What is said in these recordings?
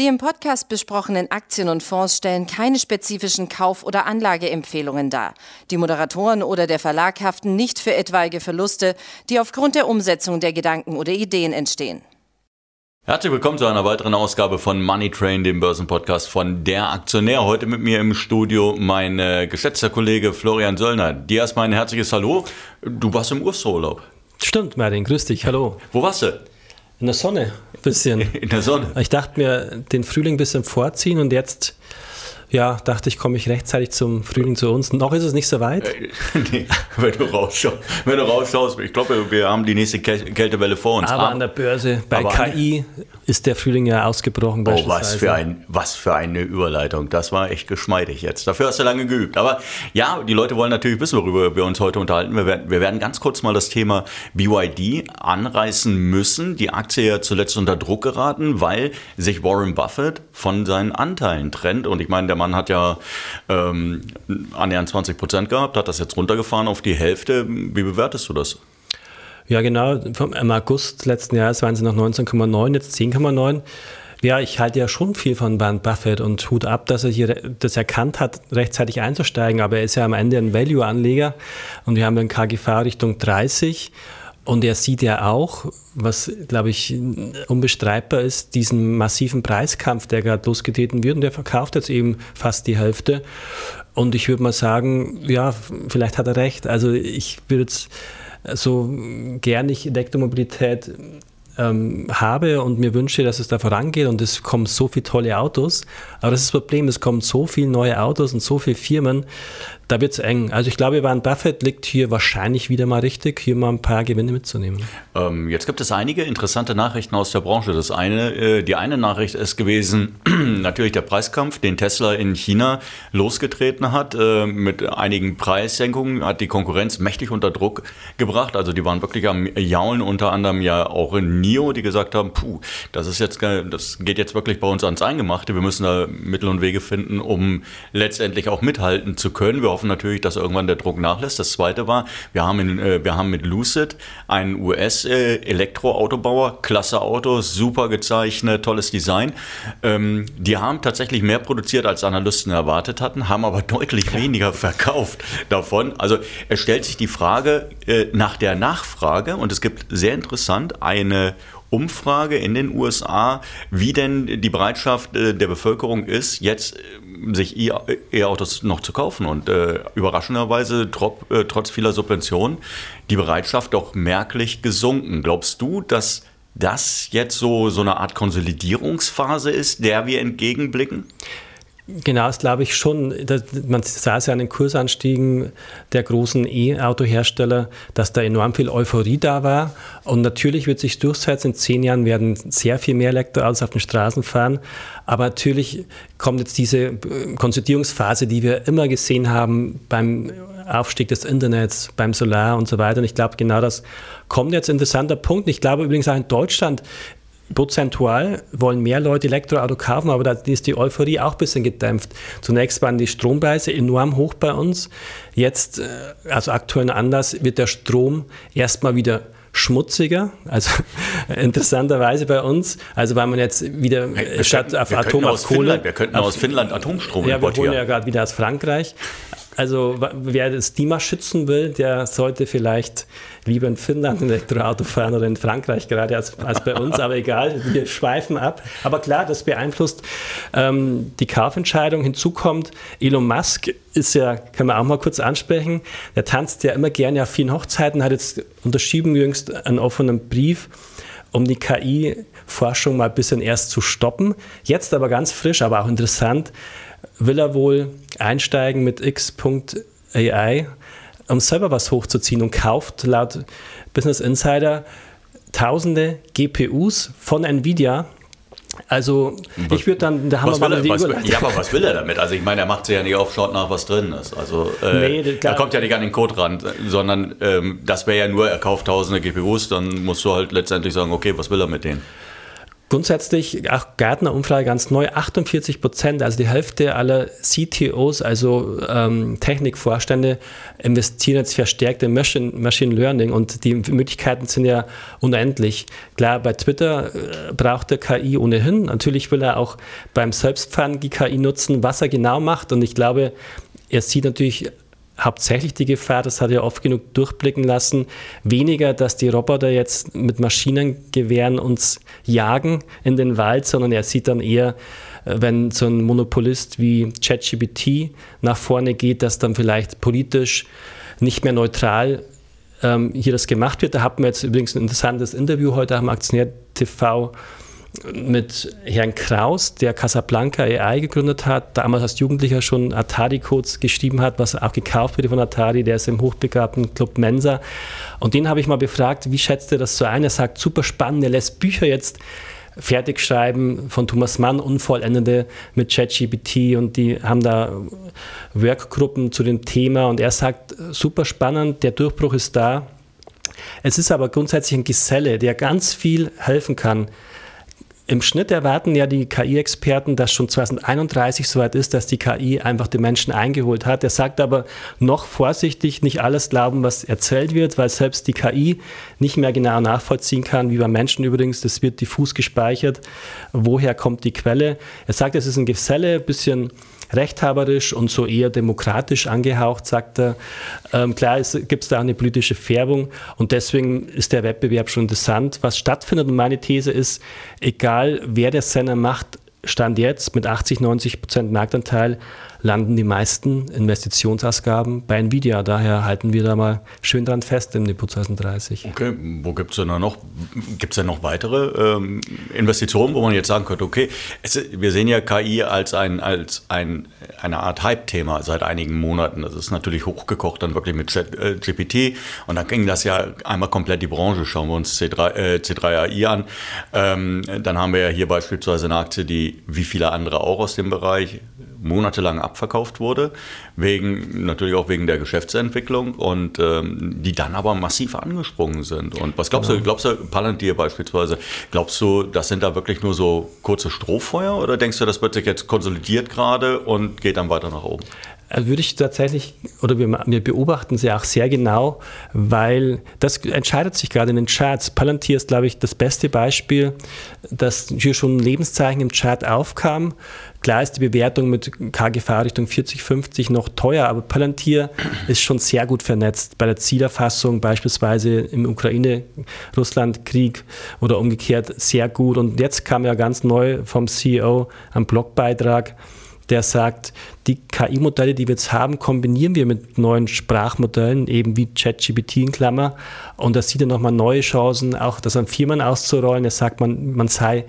Die im Podcast besprochenen Aktien und Fonds stellen keine spezifischen Kauf- oder Anlageempfehlungen dar. Die Moderatoren oder der Verlag haften nicht für etwaige Verluste, die aufgrund der Umsetzung der Gedanken oder Ideen entstehen. Herzlich willkommen zu einer weiteren Ausgabe von Money Train, dem Börsenpodcast von Der Aktionär. Heute mit mir im Studio mein äh, geschätzter Kollege Florian Söllner. Dir erstmal ein herzliches Hallo. Du warst im Urlaub. Stimmt, Martin, grüß dich, hallo. Wo warst du? In der Sonne, ein bisschen. In der Sonne? Ich dachte mir, den Frühling ein bisschen vorziehen und jetzt ja, dachte ich, komme ich rechtzeitig zum Frühling zu uns. Noch ist es nicht so weit. Äh, nee, wenn du rausschaust, wenn du rausschaust, ich glaube, wir haben die nächste Kältewelle vor uns. Aber an der Börse, bei KI ist der Frühling ja ausgebrochen. Oh, was für, ein, was für eine Überleitung. Das war echt geschmeidig jetzt. Dafür hast du lange geübt. Aber ja, die Leute wollen natürlich wissen, worüber wir uns heute unterhalten. Wir werden, wir werden ganz kurz mal das Thema BYD anreißen müssen. Die Aktie ja zuletzt unter Druck geraten, weil sich Warren Buffett von seinen Anteilen trennt. Und ich meine, der Mann hat ja ähm, annähernd 20 Prozent gehabt, hat das jetzt runtergefahren auf die Hälfte. Wie bewertest du das? Ja, genau. Im August letzten Jahres waren sie noch 19,9, jetzt 10,9. Ja, ich halte ja schon viel von Warren Buffett und Hut ab, dass er hier das erkannt hat, rechtzeitig einzusteigen. Aber er ist ja am Ende ein Value-Anleger und wir haben den KGV Richtung 30 und er sieht ja auch, was, glaube ich, unbestreitbar ist, diesen massiven Preiskampf, der gerade losgetreten wird. Und der verkauft jetzt eben fast die Hälfte. Und ich würde mal sagen, ja, vielleicht hat er recht. Also ich würde jetzt so gerne ich Elektromobilität ähm, habe und mir wünsche, dass es da vorangeht und es kommen so viele tolle Autos. Aber das ist das Problem, es kommen so viele neue Autos und so viele Firmen, da wird es eng. Also ich glaube, Warren Buffett liegt hier wahrscheinlich wieder mal richtig, hier mal ein paar Gewinne mitzunehmen. Ähm, jetzt gibt es einige interessante Nachrichten aus der Branche. Das eine, äh, die eine Nachricht ist gewesen, natürlich der Preiskampf, den Tesla in China losgetreten hat. Äh, mit einigen Preissenkungen hat die Konkurrenz mächtig unter Druck gebracht. Also die waren wirklich am Jaulen, unter anderem ja auch in NIO, die gesagt haben, puh, das ist jetzt, das geht jetzt wirklich bei uns ans Eingemachte. Wir müssen da Mittel und Wege finden, um letztendlich auch mithalten zu können. Wir hoffen natürlich, dass irgendwann der Druck nachlässt. Das zweite war, wir haben, in, äh, wir haben mit Lucid einen US-Elektroautobauer, äh, klasse Autos, super gezeichnet, tolles Design. Ähm, die haben tatsächlich mehr produziert, als Analysten erwartet hatten, haben aber deutlich weniger verkauft davon. Also es stellt sich die Frage äh, nach der Nachfrage und es gibt sehr interessant eine Umfrage in den USA, wie denn die Bereitschaft äh, der Bevölkerung ist, jetzt äh, sich E-Autos noch zu kaufen. Und äh, überraschenderweise, trop, äh, trotz vieler Subventionen, die Bereitschaft doch merklich gesunken. Glaubst du, dass das jetzt so, so eine Art Konsolidierungsphase ist, der wir entgegenblicken? Genau, das glaube ich schon. Man sah es ja an den Kursanstiegen der großen E-Auto-Hersteller, dass da enorm viel Euphorie da war. Und natürlich wird sich durchsetzen. In zehn Jahren werden sehr viel mehr Elektroautos auf den Straßen fahren. Aber natürlich kommt jetzt diese äh, Konsolidierungsphase, die wir immer gesehen haben beim Aufstieg des Internets, beim Solar und so weiter. Und ich glaube, genau das kommt jetzt. Interessanter Punkt. Ich glaube übrigens auch in Deutschland prozentual wollen mehr Leute Elektroauto kaufen, aber da ist die Euphorie auch ein bisschen gedämpft. Zunächst waren die Strompreise enorm hoch bei uns. Jetzt, äh, also aktuellen Anlass, wird der Strom erstmal wieder schmutziger, also interessanterweise bei uns. Also weil man jetzt wieder wir statt könnten, auf Atom auf Kohle. Finnland, wir könnten aus Finnland Atomstrom ja, importieren. Ja, wir holen ja gerade wieder aus Frankreich. Also wer das Klima schützen will, der sollte vielleicht lieber in Finnland Elektroauto fahren oder in Frankreich gerade als, als bei uns, aber egal, wir schweifen ab. Aber klar, das beeinflusst ähm, die Kaufentscheidung. Hinzu kommt, Elon Musk ist ja, kann man auch mal kurz ansprechen, der tanzt ja immer gerne auf vielen Hochzeiten, hat jetzt unterschrieben jüngst einen offenen Brief, um die KI-Forschung mal ein bisschen erst zu stoppen. Jetzt aber ganz frisch, aber auch interessant, will er wohl einsteigen mit x.ai um selber was hochzuziehen und kauft laut Business Insider tausende GPUs von Nvidia. Also ich würde dann, da haben was wir mal die was, Ja, aber was will er damit? Also ich meine, er macht sich ja nicht auf, schaut nach, was drin ist. Also äh, nee, er kommt ja nicht an den Code ran, sondern ähm, das wäre ja nur, er kauft tausende GPUs, dann musst du halt letztendlich sagen, okay, was will er mit denen? Grundsätzlich, auch Gartner-Umfrage ganz neu, 48 Prozent, also die Hälfte aller CTOs, also ähm, Technikvorstände, investieren jetzt verstärkt in Machine, Machine Learning und die Möglichkeiten sind ja unendlich. Klar, bei Twitter äh, braucht er KI ohnehin. Natürlich will er auch beim Selbstfahren die KI nutzen, was er genau macht. Und ich glaube, er sieht natürlich hauptsächlich die Gefahr, das hat er oft genug durchblicken lassen, weniger, dass die Roboter jetzt mit Maschinengewehren uns jagen in den Wald, sondern er sieht dann eher, äh, wenn so ein Monopolist wie ChatGPT nach vorne geht, dass dann vielleicht politisch nicht mehr neutral ähm, hier das gemacht wird. Da hatten wir jetzt übrigens ein interessantes Interview heute am Aktionär TV mit Herrn Kraus, der Casablanca AI gegründet hat, damals als Jugendlicher schon Atari-Codes geschrieben hat, was auch gekauft wurde von Atari, der ist im hochbegabten Club Mensa. Und den habe ich mal befragt, wie schätzt er das so ein? Er sagt, super spannend, er lässt Bücher jetzt fertig schreiben von Thomas Mann, unvollendete mit ChatGPT und die haben da Workgruppen zu dem Thema und er sagt, super spannend, der Durchbruch ist da. Es ist aber grundsätzlich ein Geselle, der ganz viel helfen kann im Schnitt erwarten ja die KI-Experten, dass schon 2031 soweit ist, dass die KI einfach den Menschen eingeholt hat. Er sagt aber noch vorsichtig, nicht alles glauben, was erzählt wird, weil selbst die KI nicht mehr genau nachvollziehen kann, wie bei Menschen übrigens. Das wird diffus gespeichert. Woher kommt die Quelle? Er sagt, es ist ein Geselle, bisschen rechthaberisch und so eher demokratisch angehaucht, sagt er. Ähm, klar gibt es da eine politische Färbung und deswegen ist der Wettbewerb schon interessant. Was stattfindet und meine These ist, egal wer der Sender macht, Stand jetzt mit 80, 90 Prozent Marktanteil landen die meisten Investitionsausgaben bei Nvidia. Daher halten wir da mal schön dran fest im Depot 2030. Okay, wo gibt es denn noch? Gibt es denn noch weitere ähm, Investitionen, wo man jetzt sagen könnte, okay, es, wir sehen ja KI als, ein, als ein, eine Art Hype-Thema seit einigen Monaten. Das ist natürlich hochgekocht dann wirklich mit Chat, äh, GPT und dann ging das ja einmal komplett die Branche. Schauen wir uns C3, äh, C3AI an. Ähm, dann haben wir ja hier beispielsweise eine Aktie, die wie viele andere auch aus dem Bereich monatelang abverkauft wurde, wegen, natürlich auch wegen der Geschäftsentwicklung und ähm, die dann aber massiv angesprungen sind. Und was glaubst genau. du, glaubst du, Palantir beispielsweise, glaubst du, das sind da wirklich nur so kurze Strohfeuer oder denkst du, das wird sich jetzt konsolidiert gerade und geht dann weiter nach oben? Also würde ich tatsächlich, oder wir, wir, beobachten sie auch sehr genau, weil das entscheidet sich gerade in den Charts. Palantir ist, glaube ich, das beste Beispiel, dass hier schon ein Lebenszeichen im Chart aufkam. Klar ist die Bewertung mit KGV Richtung 40, 50 noch teuer, aber Palantir ist schon sehr gut vernetzt. Bei der Zielerfassung beispielsweise im Ukraine-Russland-Krieg oder umgekehrt sehr gut. Und jetzt kam ja ganz neu vom CEO ein Blogbeitrag, der sagt, die KI-Modelle, die wir jetzt haben, kombinieren wir mit neuen Sprachmodellen, eben wie ChatGPT in Klammer. Und da sieht er nochmal neue Chancen, auch das an Firmen auszurollen. Er sagt, man, man sei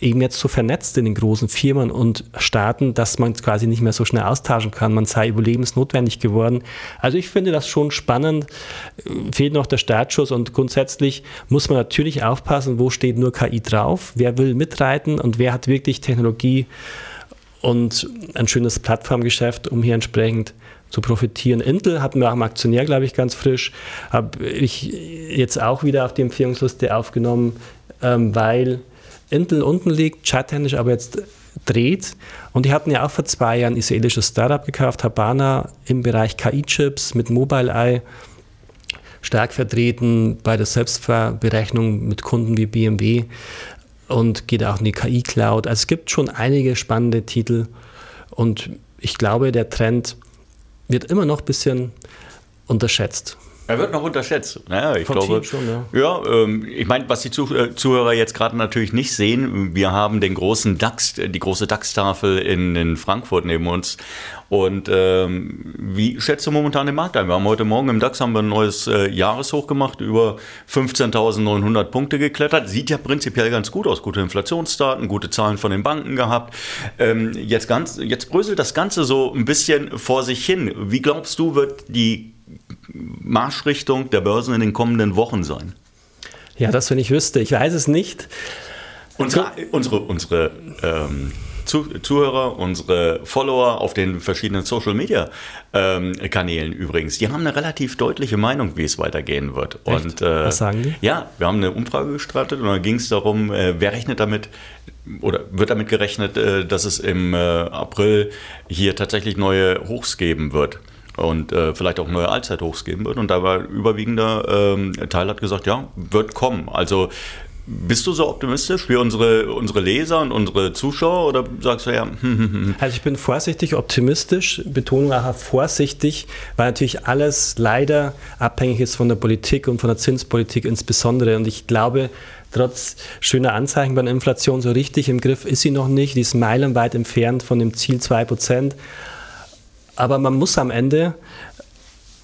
eben jetzt so vernetzt in den großen Firmen und Staaten, dass man quasi nicht mehr so schnell austauschen kann. Man sei überlebensnotwendig geworden. Also ich finde das schon spannend. Fehlt noch der Startschuss und grundsätzlich muss man natürlich aufpassen, wo steht nur KI drauf, wer will mitreiten und wer hat wirklich Technologie und ein schönes Plattformgeschäft, um hier entsprechend zu profitieren. Intel hatten wir auch im Aktionär, glaube ich, ganz frisch. Habe ich jetzt auch wieder auf die Empfehlungsliste aufgenommen, ähm, weil Intel unten liegt, charttechnisch aber jetzt dreht. Und die hatten ja auch vor zwei Jahren ein israelisches Startup gekauft, Habana, im Bereich KI-Chips mit Mobileye stark vertreten bei der Selbstverberechnung mit Kunden wie BMW und geht auch in die KI-Cloud. Also es gibt schon einige spannende Titel und ich glaube, der Trend wird immer noch ein bisschen unterschätzt. Er wird noch unterschätzt. Naja, ich Von glaube, schon, ja. ja ähm, ich meine, was die äh, Zuhörer jetzt gerade natürlich nicht sehen, wir haben den großen DAX, die große DAX-Tafel in, in, Frankfurt neben uns. Und ähm, wie schätzt du momentan den Markt ein? Wir haben heute Morgen im DAX haben wir ein neues äh, Jahreshoch gemacht, über 15.900 Punkte geklettert. Sieht ja prinzipiell ganz gut aus. Gute Inflationsdaten, gute Zahlen von den Banken gehabt. Ähm, jetzt, ganz, jetzt bröselt das Ganze so ein bisschen vor sich hin. Wie glaubst du, wird die Marschrichtung der Börsen in den kommenden Wochen sein? Ja, das, wenn ich wüsste. Ich weiß es nicht. Unsere, unsere, unsere ähm, Zuhörer, unsere Follower auf den verschiedenen Social Media ähm, Kanälen übrigens, die haben eine relativ deutliche Meinung, wie es weitergehen wird. Echt? Und, äh, Was sagen die? Ja, wir haben eine Umfrage gestartet und da ging es darum, äh, wer rechnet damit, oder wird damit gerechnet, äh, dass es im äh, April hier tatsächlich neue Hochs geben wird und äh, vielleicht auch neue Allzeithochs geben wird. Und da war überwiegender ähm, Teil hat gesagt, ja, wird kommen. Also bist du so optimistisch wie unsere, unsere Leser und unsere Zuschauer oder sagst du ja? Hm, hm, hm. Also ich bin vorsichtig optimistisch, Betonung nachher vorsichtig, weil natürlich alles leider abhängig ist von der Politik und von der Zinspolitik insbesondere. Und ich glaube, trotz schöner Anzeichen bei der Inflation so richtig im Griff ist sie noch nicht. Die ist meilenweit entfernt von dem Ziel 2%. Aber man muss am Ende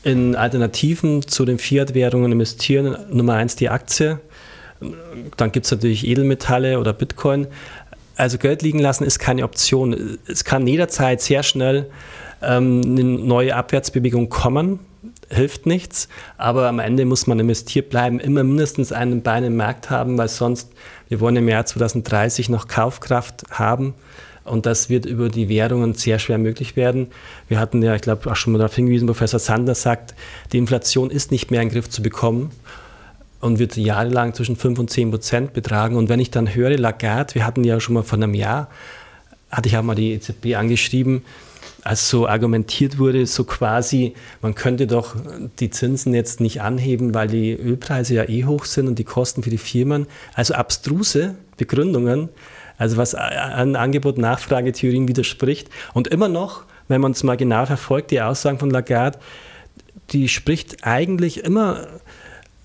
in Alternativen zu den Fiat-Währungen investieren. Nummer eins die Aktie dann gibt es natürlich Edelmetalle oder Bitcoin. Also Geld liegen lassen ist keine Option. Es kann jederzeit sehr schnell ähm, eine neue Abwärtsbewegung kommen, hilft nichts, aber am Ende muss man investiert bleiben, immer mindestens einen Bein im Markt haben, weil sonst, wir wollen im Jahr 2030 noch Kaufkraft haben und das wird über die Währungen sehr schwer möglich werden. Wir hatten ja, ich glaube, auch schon mal darauf hingewiesen, Professor Sander sagt, die Inflation ist nicht mehr in den Griff zu bekommen und wird jahrelang zwischen 5 und 10 Prozent betragen. Und wenn ich dann höre, Lagarde, wir hatten ja schon mal vor einem Jahr, hatte ich auch mal die EZB angeschrieben, als so argumentiert wurde, so quasi, man könnte doch die Zinsen jetzt nicht anheben, weil die Ölpreise ja eh hoch sind und die Kosten für die Firmen. Also abstruse Begründungen, also was an Angebot-Nachfrage-Theorien widerspricht. Und immer noch, wenn man es mal genau verfolgt, die Aussagen von Lagarde, die spricht eigentlich immer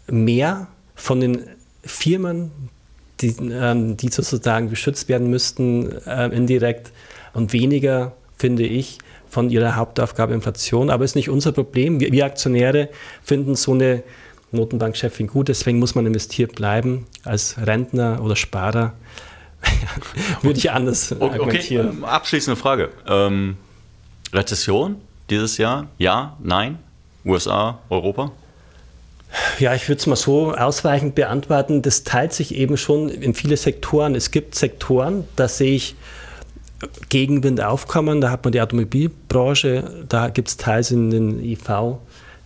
mehr von den Firmen, die, ähm, die sozusagen geschützt werden müssten, äh, indirekt und weniger, finde ich, von ihrer Hauptaufgabe Inflation. Aber es ist nicht unser Problem. Wir, wir Aktionäre finden so eine Notenbankchefin gut, deswegen muss man investiert bleiben. Als Rentner oder Sparer würde ich anders okay, argumentieren. Okay, ähm, abschließende Frage. Ähm, Rezession dieses Jahr? Ja? Nein? USA? Europa? Ja, ich würde es mal so ausweichend beantworten. Das teilt sich eben schon in viele Sektoren. Es gibt Sektoren, da sehe ich Gegenwind aufkommen. Da hat man die Automobilbranche, da gibt es teils in den IV,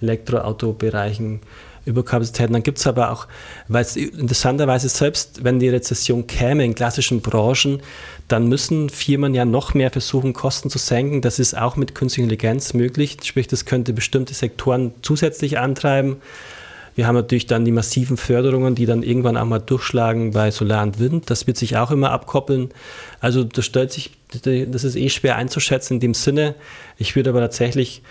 Elektroautobereichen Überkapazitäten. Dann gibt es aber auch, weil es interessanterweise selbst, wenn die Rezession käme in klassischen Branchen, dann müssen Firmen ja noch mehr versuchen, Kosten zu senken. Das ist auch mit künstlicher Intelligenz möglich. Sprich, das könnte bestimmte Sektoren zusätzlich antreiben. Wir haben natürlich dann die massiven Förderungen, die dann irgendwann auch mal durchschlagen bei Solar und Wind. Das wird sich auch immer abkoppeln. Also das stellt sich, das ist eh schwer einzuschätzen in dem Sinne. Ich würde aber tatsächlich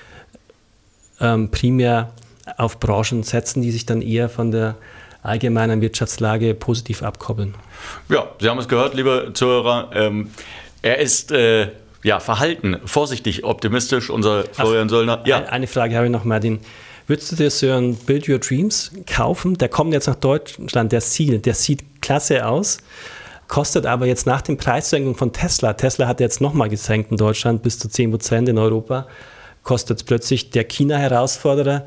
ähm, primär auf Branchen setzen, die sich dann eher von der allgemeinen Wirtschaftslage positiv abkoppeln. Ja, Sie haben es gehört, liebe Zuhörer. Ähm, er ist äh, ja, verhalten, vorsichtig, optimistisch, unser Florian Ach, Söllner. Ja. Eine Frage habe ich noch, Martin. Würdest du dir so einen Build Your Dreams kaufen? Der kommt jetzt nach Deutschland, der Seal, der sieht klasse aus, kostet aber jetzt nach den Preissenkungen von Tesla, Tesla hat jetzt nochmal gesenkt in Deutschland bis zu 10% in Europa, kostet plötzlich der China-Herausforderer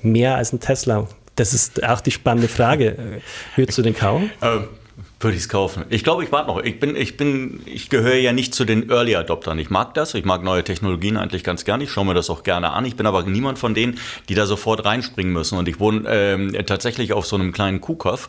mehr als ein Tesla. Das ist auch die spannende Frage. Würdest du den kaufen? Ähm, würde ich es kaufen. Ich glaube, ich warte noch. Ich bin, ich bin, ich gehöre ja nicht zu den Early Adoptern. Ich mag das. Ich mag neue Technologien eigentlich ganz gerne. Ich schaue mir das auch gerne an. Ich bin aber niemand von denen, die da sofort reinspringen müssen. Und ich wohne ähm, tatsächlich auf so einem kleinen Kuhkopf.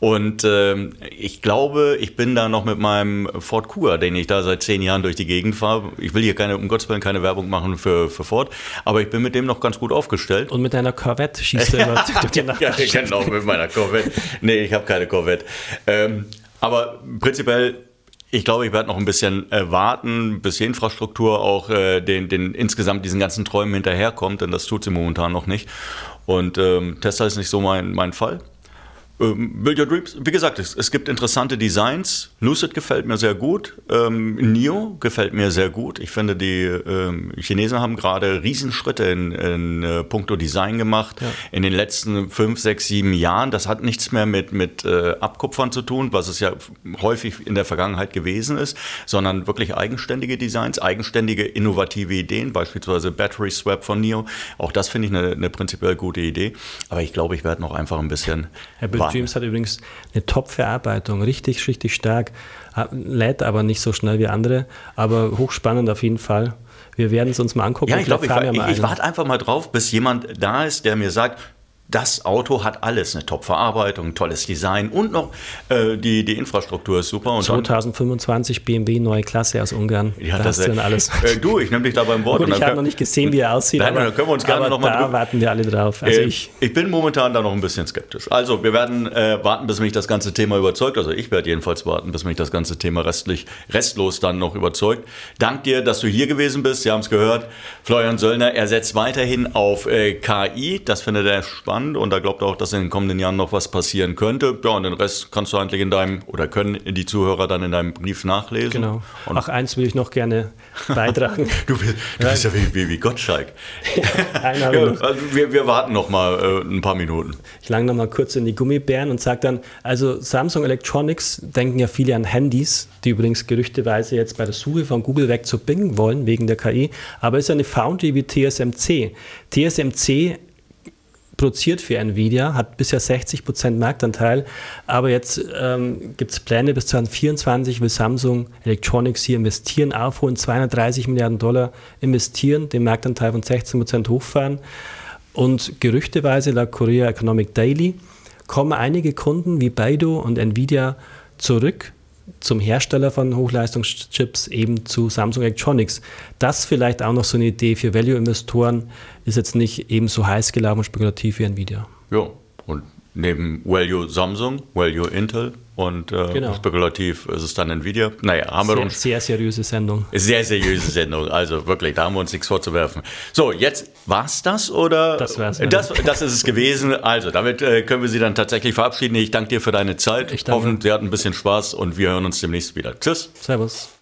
Und ähm, ich glaube, ich bin da noch mit meinem Ford Kuga, den ich da seit zehn Jahren durch die Gegend fahre. Ich will hier keine, um Gottes Willen keine Werbung machen für, für Ford, aber ich bin mit dem noch ganz gut aufgestellt. Und mit deiner Corvette schießt du immer durch die Nacht. ja, genau, mit meiner Corvette. Nee, ich habe keine Corvette. Ähm, aber prinzipiell, ich glaube, ich werde noch ein bisschen äh, warten, bis die Infrastruktur auch äh, den, den insgesamt diesen ganzen Träumen hinterherkommt, denn das tut sie momentan noch nicht. Und ähm, Tesla ist nicht so mein, mein Fall. Ähm, Build Your Dreams, wie gesagt, es, es, gibt interessante Designs. Lucid gefällt mir sehr gut. Ähm, Neo gefällt mir sehr gut. Ich finde, die ähm, Chinesen haben gerade Riesenschritte in, in äh, puncto Design gemacht ja. in den letzten fünf, sechs, sieben Jahren. Das hat nichts mehr mit, mit äh, Abkupfern zu tun, was es ja häufig in der Vergangenheit gewesen ist, sondern wirklich eigenständige Designs, eigenständige innovative Ideen, beispielsweise Battery Swap von Neo. Auch das finde ich eine, eine prinzipiell gute Idee. Aber ich glaube, ich werde noch einfach ein bisschen Dreams hat übrigens eine Top-Verarbeitung, richtig, richtig stark. Lädt aber nicht so schnell wie andere, aber hochspannend auf jeden Fall. Wir werden es uns mal angucken. Ja, ich glaube, ich, ich, ich warte einfach mal drauf, bis jemand da ist, der mir sagt, das Auto hat alles, eine Top-Verarbeitung, tolles Design und noch äh, die, die Infrastruktur ist super. Und 2025 BMW neue Klasse aus Ungarn. Ja, da das ist dann alles. Äh, du, ich nehme dich da beim Wort. Gut, ich habe noch nicht gesehen, wie er aussieht. Nein, aber, können wir uns gerne noch mal da warten wir alle drauf. Also äh, ich, ich bin momentan da noch ein bisschen skeptisch. Also wir werden äh, warten, bis mich das ganze Thema überzeugt. Also ich werde jedenfalls warten, bis mich das ganze Thema restlich, restlos dann noch überzeugt. Dank dir, dass du hier gewesen bist. Sie haben es gehört. Florian Söllner, er setzt weiterhin auf äh, KI. Das findet er spannend spannend und da glaubt er auch, dass in den kommenden Jahren noch was passieren könnte. Ja, und den Rest kannst du eigentlich in deinem oder können die Zuhörer dann in deinem Brief nachlesen. Genau. Und Ach, eins will ich noch gerne beitragen. du, bist, du bist ja wie, wie, wie Gottschalk. ja, also wir, wir warten noch mal äh, ein paar Minuten. Ich lange noch mal kurz in die Gummibären und sage dann, also Samsung Electronics denken ja viele an Handys, die übrigens gerüchteweise jetzt bei der Suche von Google weg zu Bing wollen, wegen der KI, aber es ist eine Foundry wie TSMC. TSMC produziert für Nvidia, hat bisher 60% Marktanteil, aber jetzt ähm, gibt es Pläne, bis 2024 will Samsung Electronics hier investieren, aufholen, 230 Milliarden Dollar investieren, den Marktanteil von 16% hochfahren. Und gerüchteweise laut Korea Economic Daily kommen einige Kunden wie Baidu und Nvidia zurück zum Hersteller von Hochleistungschips, eben zu Samsung Electronics. Das vielleicht auch noch so eine Idee für Value-Investoren, ist jetzt nicht ebenso heiß gelaufen und spekulativ wie Nvidia. Ja, und neben Value Samsung, Value Intel und äh, genau. spekulativ ist es dann Nvidia. Naja, haben sehr, wir uns. Sehr seriöse Sendung. Sehr seriöse Sendung. Also wirklich, da haben wir uns nichts vorzuwerfen. So, jetzt war es das oder? Das war's. Ja. Das, das ist es gewesen. Also, damit äh, können wir Sie dann tatsächlich verabschieden. Ich danke dir für deine Zeit. Ich hoffe, Sie hatten ein bisschen Spaß und wir hören uns demnächst wieder. Tschüss. Servus.